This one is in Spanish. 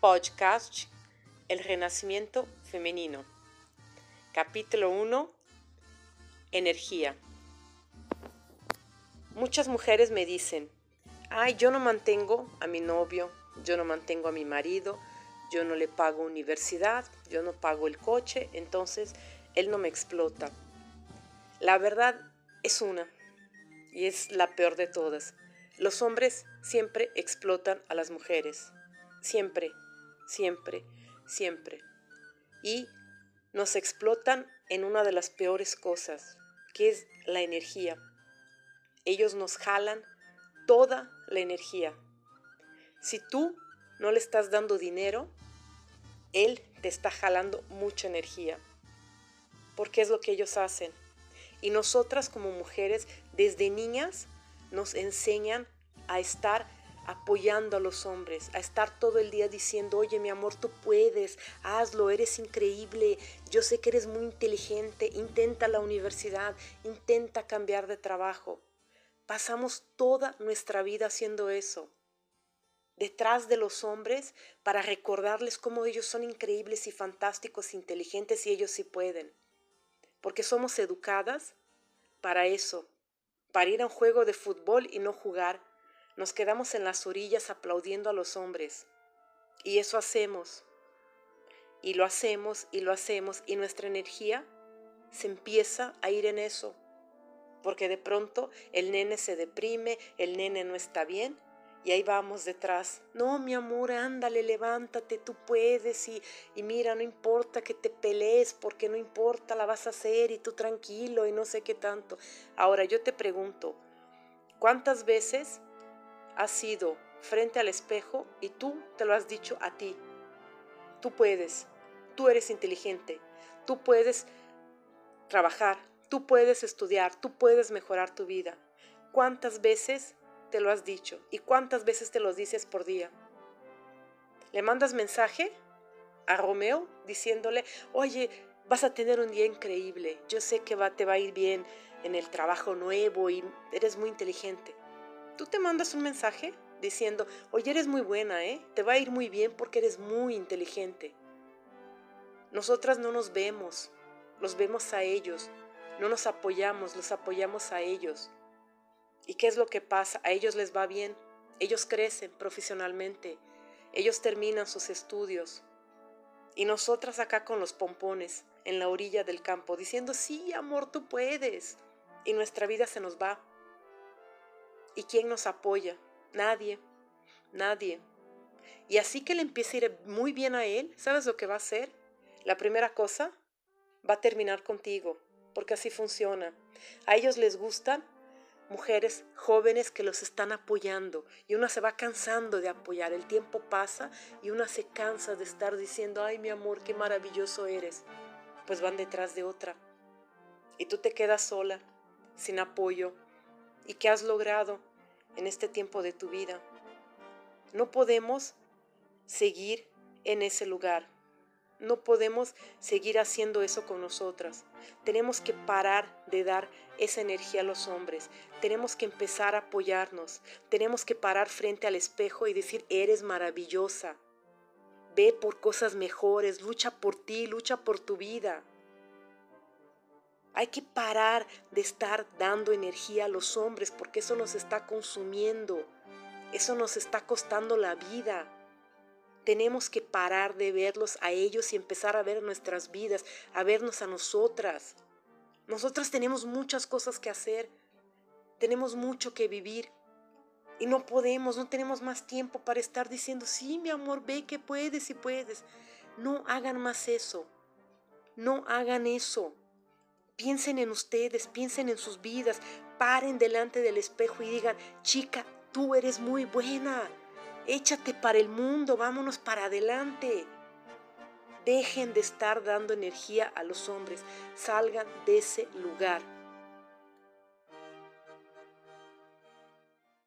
Podcast El Renacimiento Femenino. Capítulo 1. Energía. Muchas mujeres me dicen, ay, yo no mantengo a mi novio, yo no mantengo a mi marido, yo no le pago universidad, yo no pago el coche, entonces él no me explota. La verdad es una, y es la peor de todas. Los hombres siempre explotan a las mujeres. Siempre, siempre, siempre. Y nos explotan en una de las peores cosas, que es la energía. Ellos nos jalan toda la energía. Si tú no le estás dando dinero, él te está jalando mucha energía. Porque es lo que ellos hacen. Y nosotras como mujeres, desde niñas, nos enseñan a estar apoyando a los hombres, a estar todo el día diciendo, oye mi amor, tú puedes, hazlo, eres increíble, yo sé que eres muy inteligente, intenta la universidad, intenta cambiar de trabajo. Pasamos toda nuestra vida haciendo eso, detrás de los hombres para recordarles cómo ellos son increíbles y fantásticos, inteligentes y ellos sí pueden. Porque somos educadas para eso, para ir a un juego de fútbol y no jugar nos quedamos en las orillas aplaudiendo a los hombres. Y eso hacemos. Y lo hacemos y lo hacemos y nuestra energía se empieza a ir en eso. Porque de pronto el nene se deprime, el nene no está bien y ahí vamos detrás. No, mi amor, ándale, levántate, tú puedes y, y mira, no importa que te pelees porque no importa, la vas a hacer y tú tranquilo y no sé qué tanto. Ahora yo te pregunto, ¿cuántas veces has sido frente al espejo y tú te lo has dicho a ti. Tú puedes, tú eres inteligente, tú puedes trabajar, tú puedes estudiar, tú puedes mejorar tu vida. ¿Cuántas veces te lo has dicho y cuántas veces te lo dices por día? Le mandas mensaje a Romeo diciéndole, oye, vas a tener un día increíble, yo sé que va, te va a ir bien en el trabajo nuevo y eres muy inteligente tú te mandas un mensaje diciendo, oye, eres muy buena, ¿eh? Te va a ir muy bien porque eres muy inteligente. Nosotras no nos vemos, los vemos a ellos, no nos apoyamos, los apoyamos a ellos. ¿Y qué es lo que pasa? A ellos les va bien, ellos crecen profesionalmente, ellos terminan sus estudios. Y nosotras acá con los pompones en la orilla del campo diciendo, sí, amor, tú puedes. Y nuestra vida se nos va. ¿Y quién nos apoya? Nadie, nadie. Y así que le empieza a ir muy bien a él, ¿sabes lo que va a hacer? La primera cosa, va a terminar contigo, porque así funciona. A ellos les gustan mujeres jóvenes que los están apoyando y una se va cansando de apoyar. El tiempo pasa y una se cansa de estar diciendo, ay mi amor, qué maravilloso eres. Pues van detrás de otra. Y tú te quedas sola, sin apoyo, y qué has logrado en este tiempo de tu vida. No podemos seguir en ese lugar. No podemos seguir haciendo eso con nosotras. Tenemos que parar de dar esa energía a los hombres. Tenemos que empezar a apoyarnos. Tenemos que parar frente al espejo y decir, eres maravillosa. Ve por cosas mejores, lucha por ti, lucha por tu vida. Hay que parar de estar dando energía a los hombres porque eso nos está consumiendo. Eso nos está costando la vida. Tenemos que parar de verlos a ellos y empezar a ver nuestras vidas, a vernos a nosotras. Nosotras tenemos muchas cosas que hacer, tenemos mucho que vivir y no podemos, no tenemos más tiempo para estar diciendo, sí, mi amor, ve que puedes y puedes. No hagan más eso, no hagan eso. Piensen en ustedes, piensen en sus vidas, paren delante del espejo y digan, chica, tú eres muy buena, échate para el mundo, vámonos para adelante. Dejen de estar dando energía a los hombres, salgan de ese lugar.